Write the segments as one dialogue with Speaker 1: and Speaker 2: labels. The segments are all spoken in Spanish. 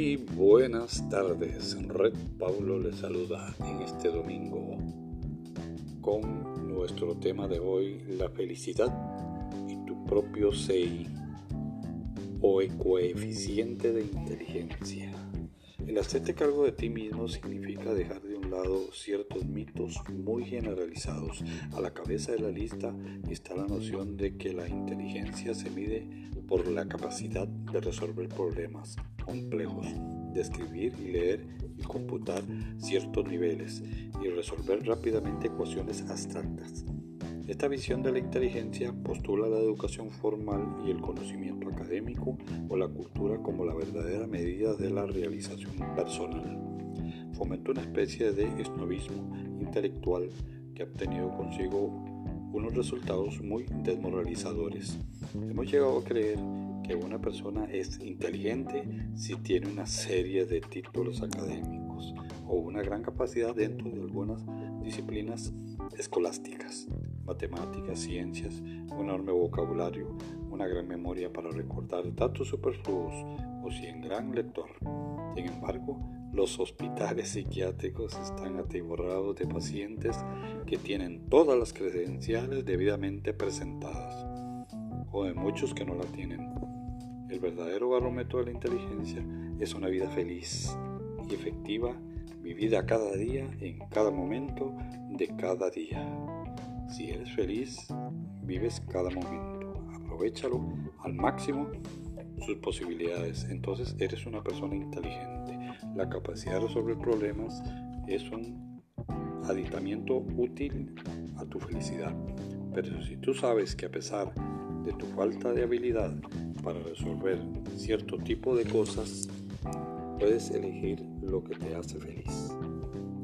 Speaker 1: Muy buenas tardes. Red Paulo les saluda en este domingo con nuestro tema de hoy, la felicidad y tu propio CI o coeficiente de inteligencia. El hacerte cargo de ti mismo significa dejar de un lado ciertos mitos muy generalizados. A la cabeza de la lista está la noción de que la inteligencia se mide por la capacidad de resolver problemas complejos, de escribir y leer y computar ciertos niveles y resolver rápidamente ecuaciones abstractas. Esta visión de la inteligencia postula la educación formal y el conocimiento académico o la cultura como la verdadera medida de la realización personal. Fomenta una especie de esnovismo intelectual que ha obtenido consigo unos resultados muy desmoralizadores. Hemos llegado a creer que una persona es inteligente si tiene una serie de títulos académicos o una gran capacidad dentro de algunas disciplinas escolásticas, matemáticas, ciencias, un enorme vocabulario, una gran memoria para recordar datos superfluos o si en gran lector. Sin embargo, los hospitales psiquiátricos están atiborrados de pacientes que tienen todas las credenciales debidamente presentadas, o de muchos que no la tienen. El verdadero barómetro de la inteligencia es una vida feliz y efectiva, vivida cada día, en cada momento de cada día. Si eres feliz, vives cada momento. Aprovechalo al máximo sus posibilidades. Entonces eres una persona inteligente. La capacidad de resolver problemas es un aditamiento útil a tu felicidad. Pero si tú sabes que a pesar de tu falta de habilidad para resolver cierto tipo de cosas, puedes elegir lo que te hace feliz.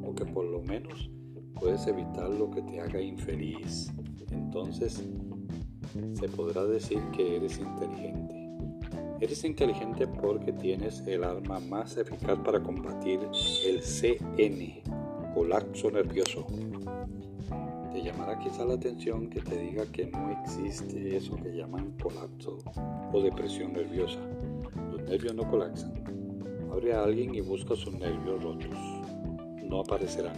Speaker 1: O que por lo menos puedes evitar lo que te haga infeliz. Entonces se podrá decir que eres inteligente. Eres inteligente porque tienes el arma más eficaz para combatir el CN, colapso nervioso. Te llamará quizá la atención que te diga que no existe eso que llaman colapso o depresión nerviosa. Los nervios no colapsan. Abre a alguien y busca sus nervios rotos. No aparecerán.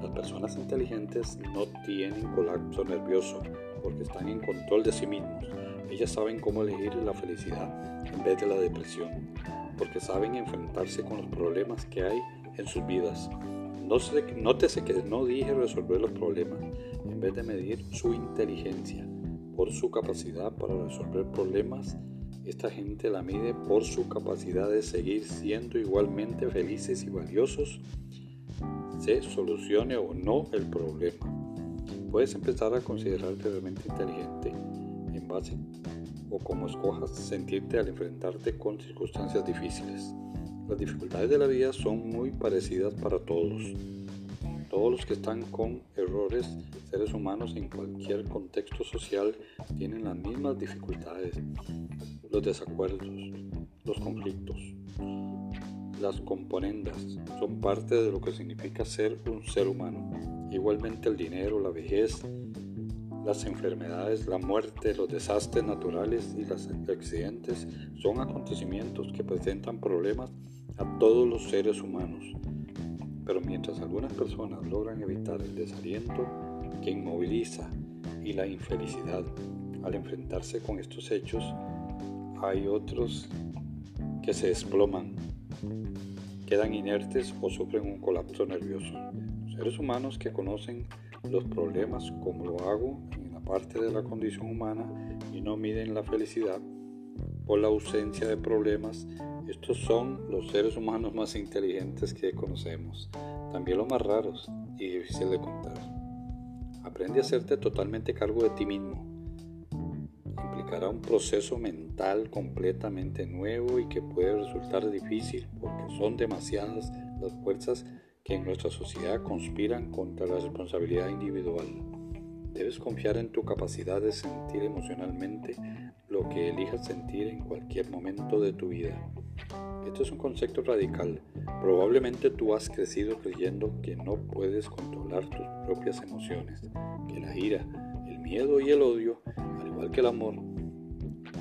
Speaker 1: Las personas inteligentes no tienen colapso nervioso porque están en control de sí mismos. Ellas saben cómo elegir la felicidad en vez de la depresión, porque saben enfrentarse con los problemas que hay en sus vidas nótese que no dije resolver los problemas en vez de medir su inteligencia por su capacidad para resolver problemas. Esta gente la mide por su capacidad de seguir siendo igualmente felices y valiosos, se solucione o no el problema. Puedes empezar a considerarte realmente inteligente en base o como escojas sentirte al enfrentarte con circunstancias difíciles. Las dificultades de la vida son muy parecidas para todos. Todos los que están con errores, seres humanos en cualquier contexto social, tienen las mismas dificultades. Los desacuerdos, los conflictos, las componendas son parte de lo que significa ser un ser humano. Igualmente el dinero, la vejez, las enfermedades, la muerte, los desastres naturales y los accidentes son acontecimientos que presentan problemas a todos los seres humanos. Pero mientras algunas personas logran evitar el desaliento que inmoviliza y la infelicidad al enfrentarse con estos hechos, hay otros que se desploman, quedan inertes o sufren un colapso nervioso. seres humanos que conocen los problemas como lo hago en la parte de la condición humana y no miden la felicidad por la ausencia de problemas, estos son los seres humanos más inteligentes que conocemos, también los más raros y difíciles de contar. Aprende a hacerte totalmente cargo de ti mismo. Implicará un proceso mental completamente nuevo y que puede resultar difícil porque son demasiadas las fuerzas que en nuestra sociedad conspiran contra la responsabilidad individual. Debes confiar en tu capacidad de sentir emocionalmente lo que elijas sentir en cualquier momento de tu vida. Esto es un concepto radical. Probablemente tú has crecido creyendo que no puedes controlar tus propias emociones, que la ira, el miedo y el odio, al igual que el amor,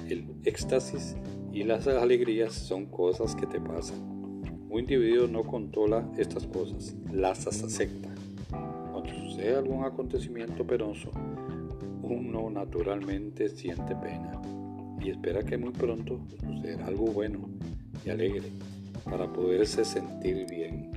Speaker 1: el éxtasis Y las alegrías son cosas que te pasan. Un individuo no controla estas cosas, las acepta. Cuando sucede algún acontecimiento penoso, uno naturalmente siente pena y espera que muy pronto suceda algo bueno y alegre para poderse sentir bien.